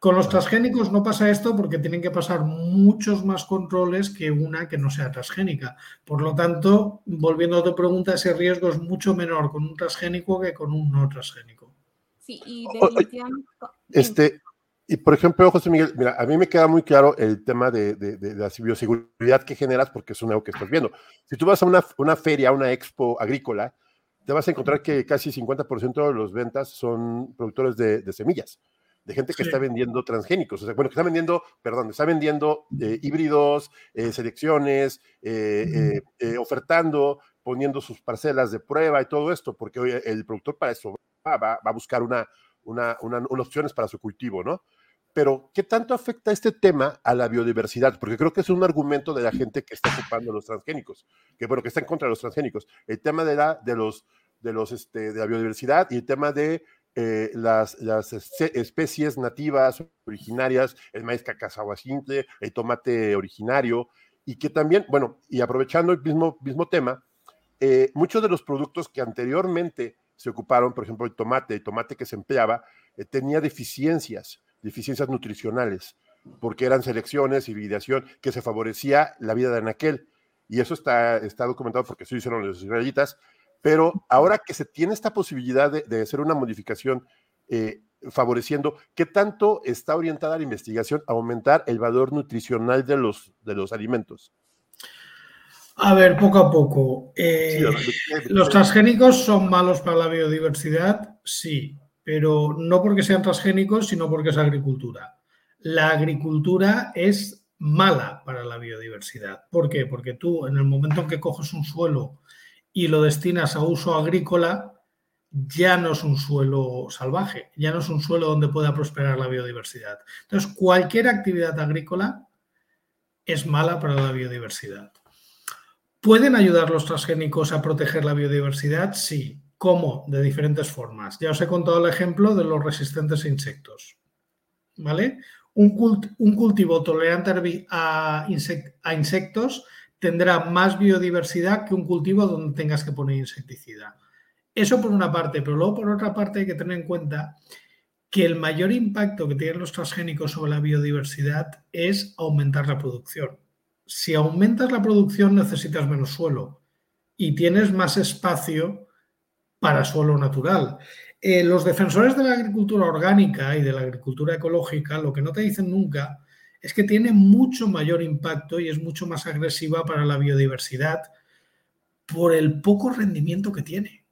Con los transgénicos no pasa esto porque tienen que pasar muchos más controles que una que no sea transgénica. Por lo tanto, volviendo a tu pregunta, ese riesgo es mucho menor con un transgénico que con un no transgénico.
Sí, y definitivamente...
Este, y por ejemplo, José Miguel, mira, a mí me queda muy claro el tema de, la bioseguridad que generas porque es algo que estás viendo. Si tú vas a una, una feria, a una expo agrícola, te vas a encontrar que casi 50% de los ventas son productores de semillas de gente que está vendiendo transgénicos, o sea, bueno, que está vendiendo, perdón, está vendiendo eh, híbridos, eh, selecciones, eh, ofertando, poniendo sus parcelas de prueba y todo esto, porque hoy el productor para eso va, a buscar una, una, una, opciones para su cultivo, ¿no? Pero, ¿qué tanto afecta este tema a la biodiversidad? Porque creo que es un argumento de la gente que está ocupando los transgénicos, que bueno, que está en contra de los transgénicos. El tema de la, de los, de los, este, de la biodiversidad y el tema de eh, las, especies nativas originarias, el maíz cacazahuacintle, el tomate originario, y que también, bueno, y aprovechando el mismo, mismo tema, eh, muchos de los productos que anteriormente se ocuparon, por ejemplo, el tomate, el tomate que se empleaba, eh, tenía deficiencias, deficiencias nutricionales, porque eran selecciones, hibridación, que se favorecía la vida de anaquel. Y eso está, está documentado porque eso hicieron los israelitas, pero ahora que se tiene esta posibilidad de, hacer una modificación eh, favoreciendo, ¿qué tanto está orientada la investigación a aumentar el valor nutricional de los, de los alimentos?
A ver, poco a poco. Eh, ¿Los transgénicos son malos para la biodiversidad? Sí, pero no porque sean transgénicos, sino porque es agricultura. La agricultura es mala para la biodiversidad. ¿Por qué? Porque tú, en el momento en que coges un suelo y lo destinas a uso agrícola, ya no es un suelo salvaje, ya no es un suelo donde pueda prosperar la biodiversidad. Entonces, cualquier actividad agrícola es mala para la biodiversidad. ¿Pueden ayudar los transgénicos a proteger la biodiversidad? Sí. ¿Cómo? De diferentes formas. Ya os he contado el ejemplo de los resistentes a insectos. ¿Vale? Un, cultivo tolerante a, a insectos tendrá más biodiversidad que un cultivo donde tengas que poner insecticida. Eso por una parte, pero luego por otra parte hay que tener en cuenta que el mayor impacto que tienen los transgénicos sobre la biodiversidad es aumentar la producción. Si aumentas la producción necesitas menos suelo y tienes más espacio para suelo natural. Eh, los defensores de la agricultura orgánica y de la agricultura ecológica lo que no te dicen nunca es que tiene mucho mayor impacto y es mucho más agresiva para la biodiversidad por el poco rendimiento que tiene.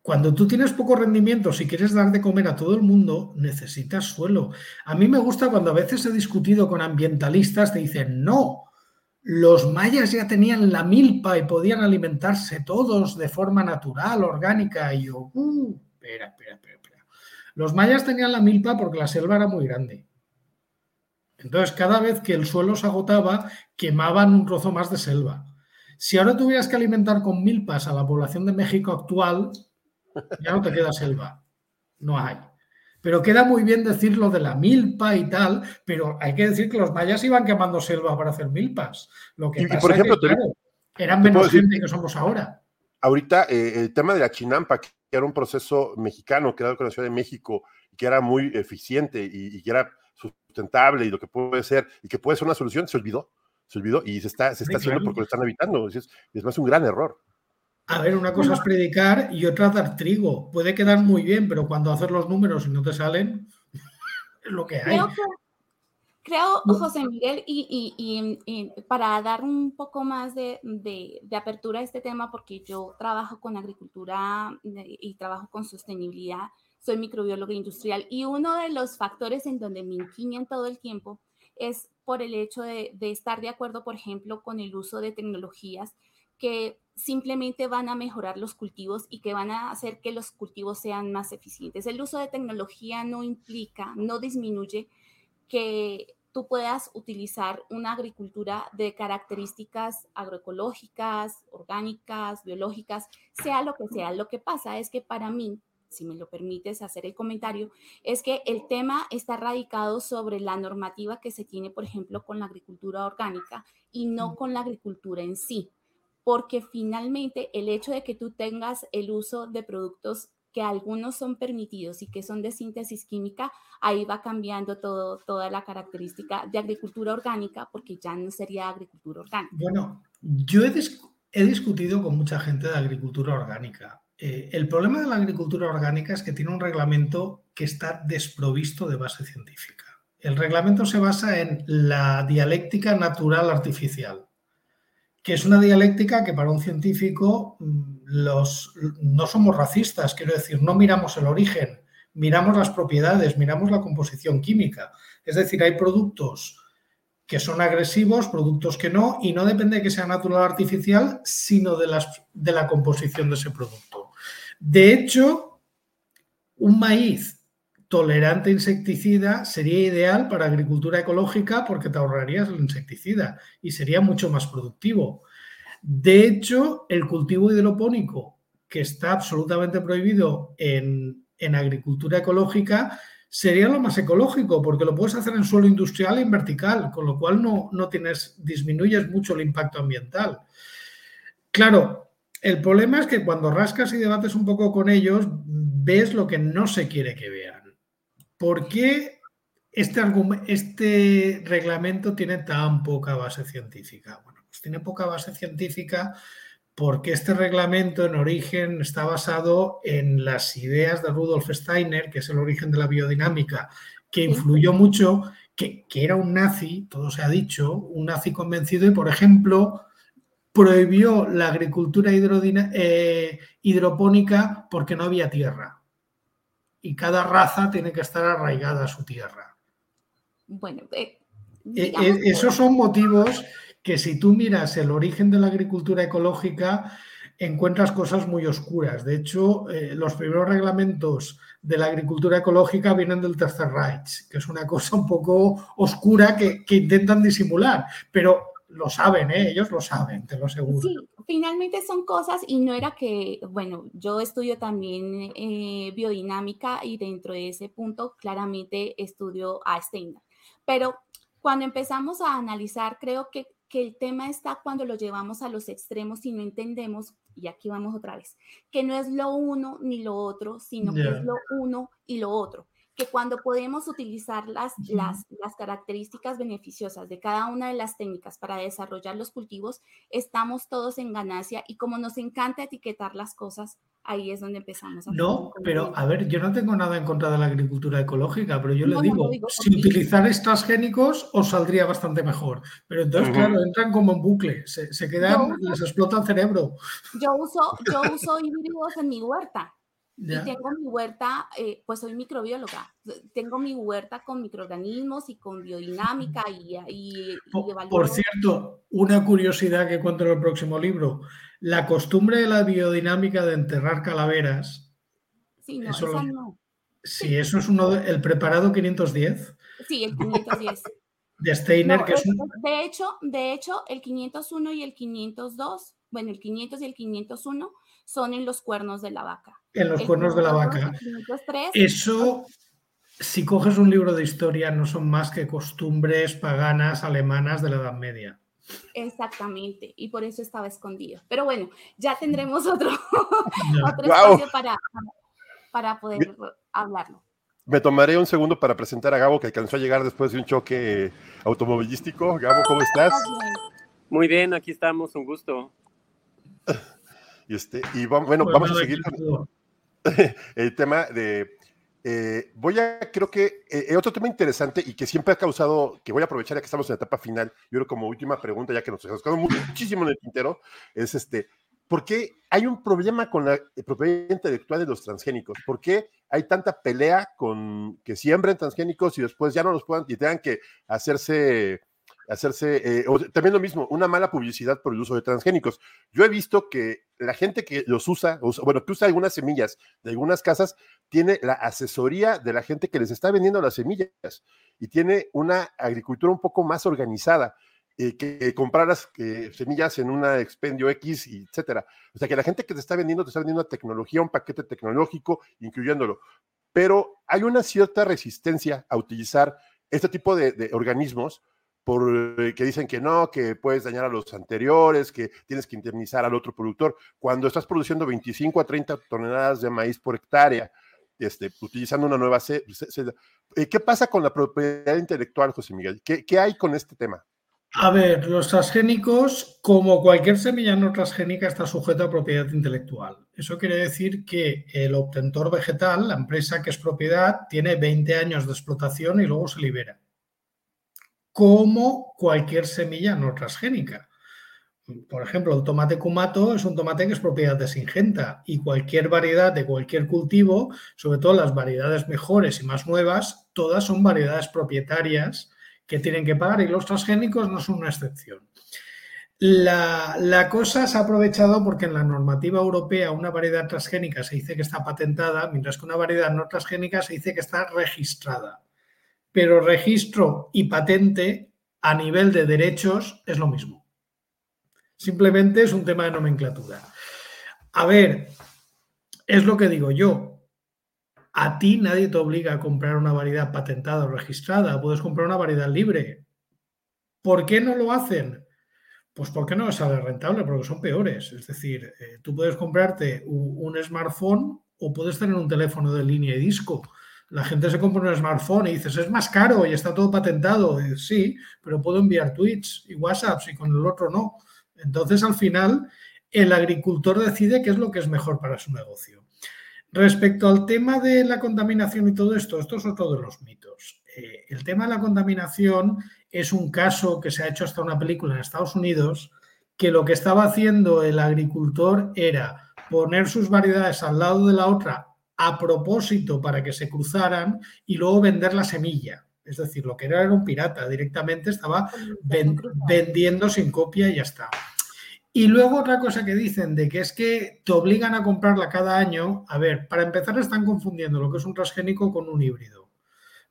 Cuando tú tienes poco rendimiento, si quieres dar de comer a todo el mundo, necesitas suelo. A mí me gusta cuando a veces he discutido con ambientalistas, te dicen, no, los mayas ya tenían la milpa y podían alimentarse todos de forma natural, orgánica. Y yo, uh, espera, espera, espera. Los mayas tenían la milpa porque la selva era muy grande. Entonces, cada vez que el suelo se agotaba, quemaban un trozo más de selva. Si ahora tuvieras que alimentar con milpas a la población de México actual, ya no te queda selva. No hay. Pero queda muy bien decir lo de la milpa y tal, pero hay que decir que los mayas iban quemando selva para hacer milpas. Lo que pasa por ejemplo, es que, eran menos gente que somos ahora.
Ahorita, eh, el tema de la chinampa, que era un proceso mexicano creado con la Ciudad de México, que era muy eficiente y, que era sustentable y lo que puede ser, y que puede ser una solución, se olvidó, se olvidó y se está, se está haciendo porque lo están evitando. Es, es más un gran error.
A ver, una cosa es predicar y otra dar trigo. Puede quedar muy bien, pero cuando haces los números y no te salen, es lo que hay.
Creo, José Miguel, y, para dar un poco más de, apertura a este tema, porque yo trabajo con agricultura y trabajo con sostenibilidad, soy microbióloga industrial, y uno de los factores en donde me inquiñan todo el tiempo es por el hecho de, de estar de acuerdo, por ejemplo, con el uso de tecnologías que simplemente van a mejorar los cultivos y que van a hacer que los cultivos sean más eficientes. El uso de tecnología no implica, no disminuye que tú puedas utilizar una agricultura de características agroecológicas, orgánicas, biológicas, sea lo que sea. Lo que pasa es que para mí, si me lo permites hacer el comentario, es que el tema está radicado sobre la normativa que se tiene, por ejemplo, con la agricultura orgánica y no con la agricultura en sí, porque finalmente el hecho de que tú tengas el uso de productos que algunos son permitidos y que son de síntesis química, ahí va cambiando todo, toda la característica de agricultura orgánica, porque ya no sería agricultura orgánica.
Bueno, yo he, he discutido con mucha gente de agricultura orgánica. Eh, el problema de la agricultura orgánica es que tiene un reglamento que está desprovisto de base científica. El reglamento se basa en la dialéctica natural artificial, que es una dialéctica que para un científico mm, los, no somos racistas, quiero decir, no miramos el origen, miramos las propiedades, miramos la composición química. Es decir, hay productos que son agresivos, productos que no, y no depende de que sea natural o artificial, sino de, de la composición de ese producto. De hecho, un maíz tolerante a insecticida sería ideal para agricultura ecológica porque te ahorrarías el insecticida y sería mucho más productivo. De hecho, el cultivo hidropónico, que está absolutamente prohibido en, en agricultura ecológica, sería lo más ecológico, porque lo puedes hacer en suelo industrial y en vertical, con lo cual no, no tienes, disminuyes mucho el impacto ambiental. Claro, el problema es que cuando rascas y debates un poco con ellos, ves lo que no se quiere que vean. ¿Por qué este, este reglamento tiene tan poca base científica? Bueno, pues tiene poca base científica porque este reglamento en origen está basado en las ideas de Rudolf Steiner, que es el origen de la biodinámica, que influyó mucho, que, era un nazi, todo se ha dicho, un nazi convencido y, por ejemplo, prohibió la agricultura eh, hidropónica porque no había tierra. Y cada raza tiene que estar arraigada a su tierra.
Bueno, eh,
e, e, esos son motivos que si tú miras el origen de la agricultura ecológica, encuentras cosas muy oscuras. De hecho, eh, los primeros reglamentos de la agricultura ecológica vienen del Tercer Reich, que es una cosa un poco oscura que, intentan disimular, pero lo saben, ¿eh? ellos lo saben, te lo aseguro.
Sí, finalmente son cosas y no era que, bueno, yo estudio también eh, biodinámica y dentro de ese punto claramente estudio a Steiner, pero cuando empezamos a analizar, creo que que el tema está cuando lo llevamos a los extremos y no entendemos, y aquí vamos otra vez, que no es lo uno ni lo otro, sino que es lo uno y lo otro que cuando podemos utilizar las, las, las, características beneficiosas de cada una de las técnicas para desarrollar los cultivos, estamos todos en ganancia y como nos encanta etiquetar las cosas, ahí es donde empezamos.
A no, pero a ver, yo no tengo nada en contra de la agricultura ecológica, pero yo le digo, si utilizar transgénicos os saldría bastante mejor. Pero entonces, claro, entran como en bucle, se, se quedan, les explota el cerebro.
Yo uso, yo uso híbridos en mi huerta y tengo mi huerta, eh, pues soy microbióloga, tengo mi huerta con microorganismos y con biodinámica y, y,
por, cierto, una curiosidad que cuento en el próximo libro, la costumbre de la biodinámica de enterrar calaveras.
Sí, no, eso no.
Sí, eso es uno el preparado 510.
Sí, el 510.
de Steiner, que es, un...
De hecho, de hecho, el 501 y el 502, bueno, el 500 y el 501 son en los cuernos de la vaca.
En los cuernos de la vaca. Eso, si coges un libro de historia, no son más que costumbres paganas alemanas de la Edad Media.
Exactamente, y por eso estaba escondido. Pero bueno, ya tendremos otro, espacio para, para poder hablarlo.
Me tomaré un segundo para presentar a Gabo, que alcanzó a llegar después de un choque automovilístico. Gabo, ¿cómo estás?
Muy bien, aquí estamos, un gusto.
Y, este, y bueno, vamos a seguir con el tema de... Eh, voy a, creo que eh, otro tema interesante y que siempre ha causado, que voy a aprovechar ya que estamos en la etapa final, yo creo como última pregunta, ya que nos hemos quedado muchísimo en el tintero, es este, ¿por qué hay un problema con la propiedad intelectual de los transgénicos? ¿Por qué hay tanta pelea con que siembren transgénicos y después ya no los puedan y tengan que hacerse hacerse, eh, también lo mismo, una mala publicidad por el uso de transgénicos. Yo he visto que la gente que los usa, bueno, que usa algunas semillas de algunas casas, tiene la asesoría de la gente que les está vendiendo las semillas y tiene una agricultura un poco más organizada. eh, que compraras semillas en una expendio X, etcétera. O sea, que la gente que te está vendiendo, te está vendiendo una tecnología, un paquete tecnológico, incluyéndolo. Pero hay una cierta resistencia a utilizar este tipo de, organismos por, que dicen que no, que puedes dañar a los anteriores, que tienes que indemnizar al otro productor. Cuando estás produciendo 25 a 30 toneladas de maíz por hectárea, este, utilizando una nueva. Eh, ¿Qué pasa con la propiedad intelectual, José Miguel? ¿Qué, hay con este tema?
A ver, los transgénicos, como cualquier semilla no transgénica, está sujeto a propiedad intelectual. Eso quiere decir que el obtentor vegetal, la empresa que es propiedad, tiene 20 años de explotación y luego se libera. Como cualquier semilla no transgénica. Por ejemplo, el tomate kumato es un tomate que es propiedad de Singenta y cualquier variedad de cualquier cultivo, sobre todo las variedades mejores y más nuevas, todas son variedades propietarias que tienen que pagar y los transgénicos no son una excepción. La, cosa se ha aprovechado porque en la normativa europea una variedad transgénica se dice que está patentada, mientras que una variedad no transgénica se dice que está registrada. Pero registro y patente a nivel de derechos es lo mismo. Simplemente es un tema de nomenclatura. A ver, es lo que digo yo. A ti nadie te obliga a comprar una variedad patentada o registrada. Puedes comprar una variedad libre. ¿Por qué no lo hacen? Pues porque no sale rentable, porque son peores. Es decir, eh, tú puedes comprarte un, smartphone o puedes tener un teléfono de línea y disco. La gente se compra un smartphone y dices, es más caro y está todo patentado. Sí, pero puedo enviar tweets y WhatsApps y con el otro no. Entonces, al final, el agricultor decide qué es lo que es mejor para su negocio. Respecto al tema de la contaminación y todo esto, esto es otro de los mitos. Eh, el tema de la contaminación es un caso que se ha hecho hasta una película en Estados Unidos, que lo que estaba haciendo el agricultor era poner sus variedades al lado de la otra a propósito para que se cruzaran y luego vender la semilla. Es decir, lo que era era un pirata, directamente estaba vendiendo sin copia y ya está. Y luego otra cosa que dicen de que es que te obligan a comprarla cada año. A ver, para empezar están confundiendo lo que es un transgénico con un híbrido.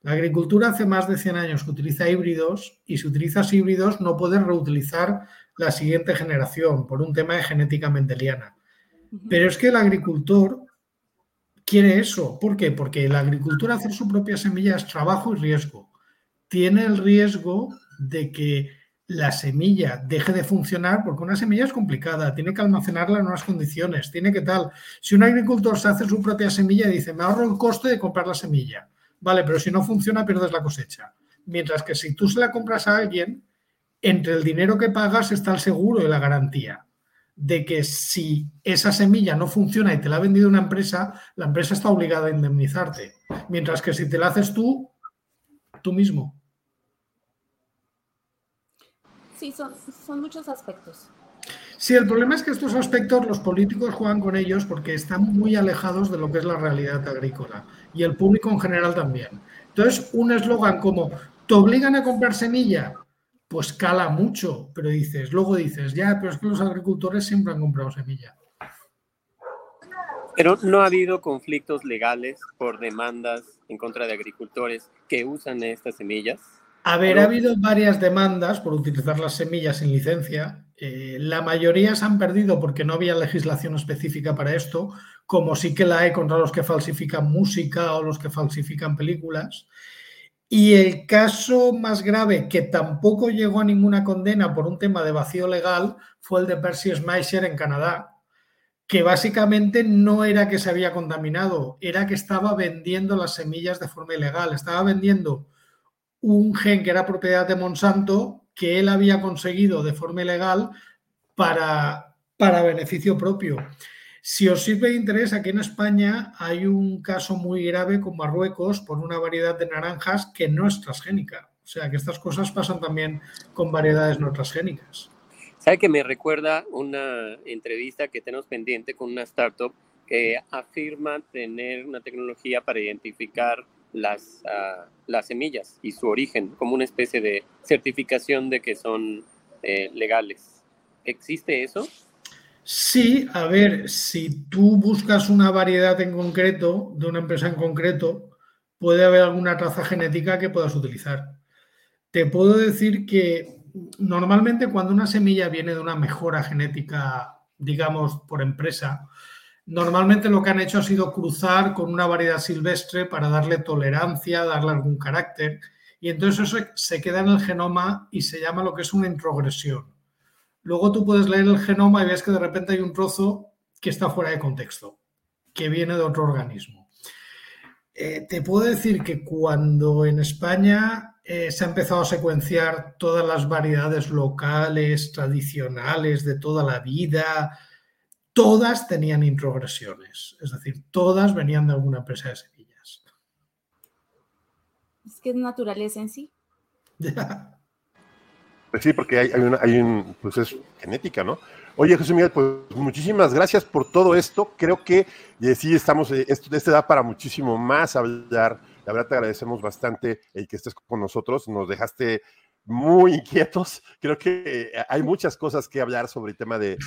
La agricultura hace más de 100 años que utiliza híbridos y si utilizas híbridos no puedes reutilizar la siguiente generación por un tema de genética mendeliana. Pero es que el agricultor quiere eso. ¿Por qué? Porque la agricultura hacer su propia semilla es trabajo y riesgo. Tiene el riesgo de que la semilla deje de funcionar porque una semilla es complicada, tiene que almacenarla en unas condiciones, tiene que tal. Si un agricultor se hace su propia semilla y dice, me ahorro el coste de comprar la semilla, vale, pero si no funciona pierdes la cosecha. Mientras que si tú se la compras a alguien, entre el dinero que pagas está el seguro y la garantía de que si esa semilla no funciona y te la ha vendido una empresa, la empresa está obligada a indemnizarte. Mientras que si te la haces tú, tú mismo.
Sí, son, son muchos aspectos.
Sí, el problema es que estos aspectos los políticos juegan con ellos porque están muy alejados de lo que es la realidad agrícola y el público en general también. Entonces, un eslogan como te obligan a comprar semilla, pues cala mucho, pero dices, luego dices, ya, pero es que los agricultores siempre han comprado semilla.
Pero no ha habido conflictos legales por demandas en contra de agricultores que usan estas semillas.
A ver, ha habido varias demandas por utilizar las semillas sin licencia. Eh, la mayoría se han perdido porque no había legislación específica para esto, como sí que la hay contra los que falsifican música o los que falsifican películas. Y el caso más grave, que tampoco llegó a ninguna condena por un tema de vacío legal, fue el de Percy Schmeisser en Canadá, que básicamente no era que se había contaminado, era que estaba vendiendo las semillas de forma ilegal, estaba vendiendo un gen que era propiedad de Monsanto que él había conseguido de forma ilegal para, para beneficio propio. Si os sirve de interés, aquí en España hay un caso muy grave con Marruecos por una variedad de naranjas que no es transgénica. O sea que estas cosas pasan también con variedades no transgénicas.
¿Sabe que me recuerda una entrevista que tenemos pendiente con una startup que afirma tener una tecnología para identificar las, ah, las semillas y su origen como una especie de certificación de que son eh, legales? ¿Existe eso?
Sí, a ver, si tú buscas una variedad en concreto, de una empresa en concreto, puede haber alguna traza genética que puedas utilizar. Te puedo decir que normalmente cuando una semilla viene de una mejora genética, digamos, por empresa, normalmente lo que han hecho ha sido cruzar con una variedad silvestre para darle tolerancia, darle algún carácter, y entonces eso se queda en el genoma y se llama lo que es una introgresión. Luego tú puedes leer el genoma y ves que de repente hay un trozo que está fuera de contexto, que viene de otro organismo. Eh, te puedo decir que cuando en España eh, se ha empezado a secuenciar todas las variedades locales, tradicionales de toda la vida, todas tenían introgresiones, es decir, todas venían de alguna empresa de semillas.
Es que es naturaleza en sí.
Pues sí, porque hay, hay, un, pues es genética, ¿no? Oye, José Miguel, pues muchísimas gracias por todo esto. Creo que eh, sí estamos, eh, esto, este da para muchísimo más hablar. La verdad te agradecemos bastante el que estés con nosotros. Nos dejaste muy inquietos. Creo que eh, hay muchas cosas que hablar sobre el tema de,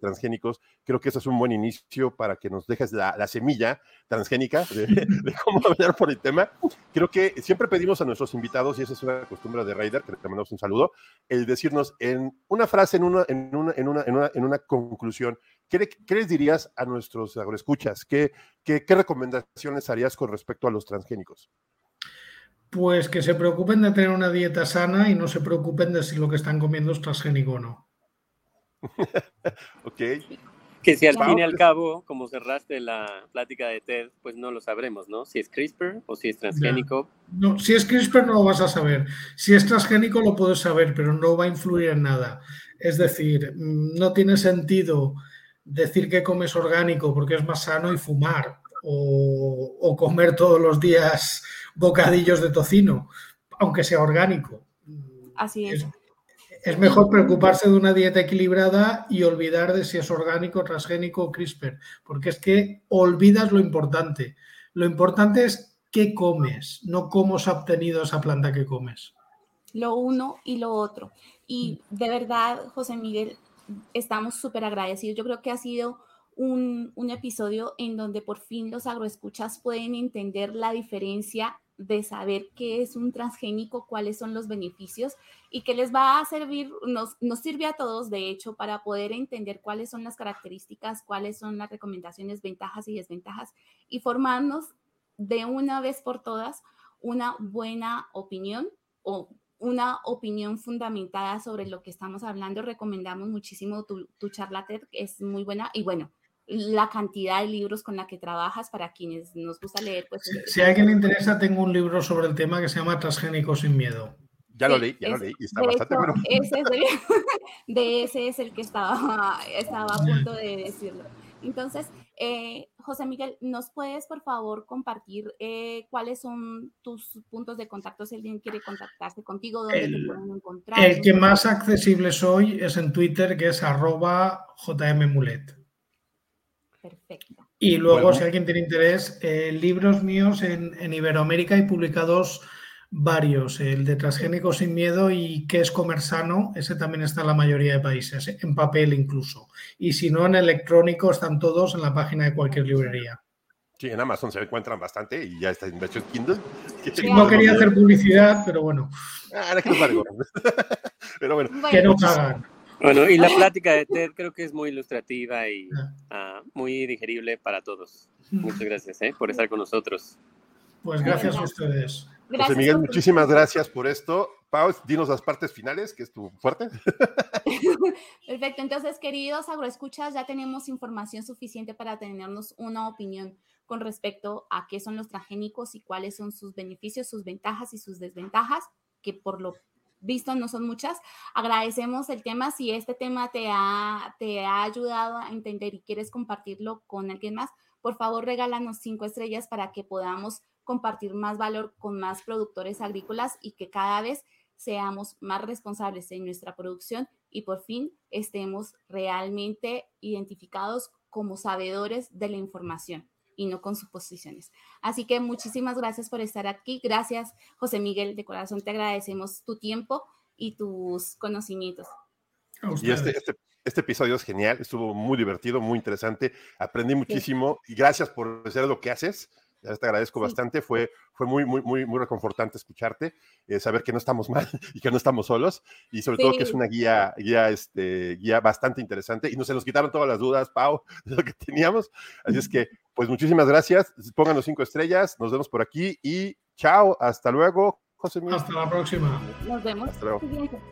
transgénicos. Creo que eso es un buen inicio para que nos dejes la, semilla transgénica de, cómo hablar por el tema. Creo que siempre pedimos a nuestros invitados, y esa es una costumbre de Raider, que le mandamos un saludo, el decirnos en una frase, en una, en una, en una, en una, en una conclusión, ¿qué, ¿qué, les dirías a nuestros agroescuchas? ¿Qué, qué, ¿Qué recomendaciones harías con respecto a los transgénicos?
Pues que se preocupen de tener una dieta sana y no se preocupen de si lo que están comiendo es transgénico o no.
ok.
Que si al fin y al cabo, como cerraste la plática de TED, pues no lo sabremos, ¿no? Si es CRISPR o si es transgénico.
No, si es CRISPR no lo vas a saber. Si es transgénico lo puedes saber, pero no va a influir en nada. Es decir, mm, no tiene sentido decir que comes orgánico porque es más sano y fumar o, o comer todos los días bocadillos de tocino, aunque sea orgánico.
Así es.
es. mejor preocuparse de una dieta equilibrada y olvidar de si es orgánico, transgénico o CRISPR, porque es que olvidas lo importante. Lo importante es qué comes, no cómo se ha obtenido esa planta que comes.
Lo uno y lo otro. Y mm. de verdad, José Miguel, estamos súper agradecidos. Yo creo que ha sido un, un, episodio en donde por fin los agroescuchas pueden entender la diferencia de saber qué es un transgénico, cuáles son los beneficios y que les va a servir, nos, nos sirve a todos, de hecho, para poder entender cuáles son las características, cuáles son las recomendaciones, ventajas y desventajas y formarnos de una vez por todas una buena opinión o una opinión fundamentada sobre lo que estamos hablando. Recomendamos muchísimo tu, tu charla TED, es muy buena y bueno, la cantidad de libros con la que trabajas para quienes nos gusta leer. Pues,
si, a alguien le interesa, tengo un libro sobre el tema que se llama Transgénico sin miedo.
Ya lo leí, ya lo leí y está bastante bueno.
Ese de ese es el que estaba, estaba a punto de decirlo. Entonces, eh, José Miguel, ¿nos puedes por favor compartir eh, cuáles son tus puntos de contacto si alguien quiere contactarse contigo? ¿Dónde te pueden encontrar?
El que más accesible soy es en Twitter, que es arroba jmmulet.
Perfecto.
Y luego, si alguien tiene interés, eh, libros míos en, Iberoamérica y publicados varios. El de Transgénico sin Miedo y ¿Qué es comer sano? Ese también está en la mayoría de países, en papel incluso. Y si no, en electrónico están todos en la página de cualquier librería.
Sí, en Amazon se encuentran bastante y ya está en versión Kindle.
no quería hacer publicidad, pero bueno.
Ah, que pero bueno.
Que no pagan.
Bueno, y la plática de Ted creo que es muy ilustrativa y uh, muy digerible para todos. Muchas gracias ¿eh? por estar con nosotros.
Pues gracias a ustedes.
Gracias José Miguel, muchísimas gracias por esto. Pau, dinos las partes finales, que es tu fuerte.
Perfecto, entonces, queridos agroescuchas, ya tenemos información suficiente para tenernos una opinión con respecto a qué son los transgénicos y cuáles son sus beneficios, sus ventajas y sus desventajas, que por lo visto no son muchas. Agradecemos el tema. Si este tema te ha, te ha ayudado a entender y quieres compartirlo con alguien más, por favor regálanos cinco estrellas para que podamos compartir más valor con más productores agrícolas y que cada vez seamos más responsables en nuestra producción y por fin estemos realmente identificados como sabedores de la información y no con suposiciones. Así que muchísimas gracias por estar aquí. Gracias, José Miguel, de corazón te agradecemos tu tiempo y tus conocimientos.
Y este, este, este, episodio es genial, estuvo muy divertido, muy interesante, aprendí muchísimo y gracias por hacer lo que haces. Te agradezco bastante. Fue, fue muy, muy, muy, muy reconfortante escucharte, eh, saber que no estamos mal y que no estamos solos, y sobre todo que es una guía, guía, este, guía bastante interesante. Y nos se nos quitaron todas las dudas, Pau, de lo que teníamos. Así es que, pues muchísimas gracias. Pónganos cinco estrellas. Nos vemos por aquí y chao. Hasta luego,
José Hasta la próxima.
Nos vemos. Hasta luego.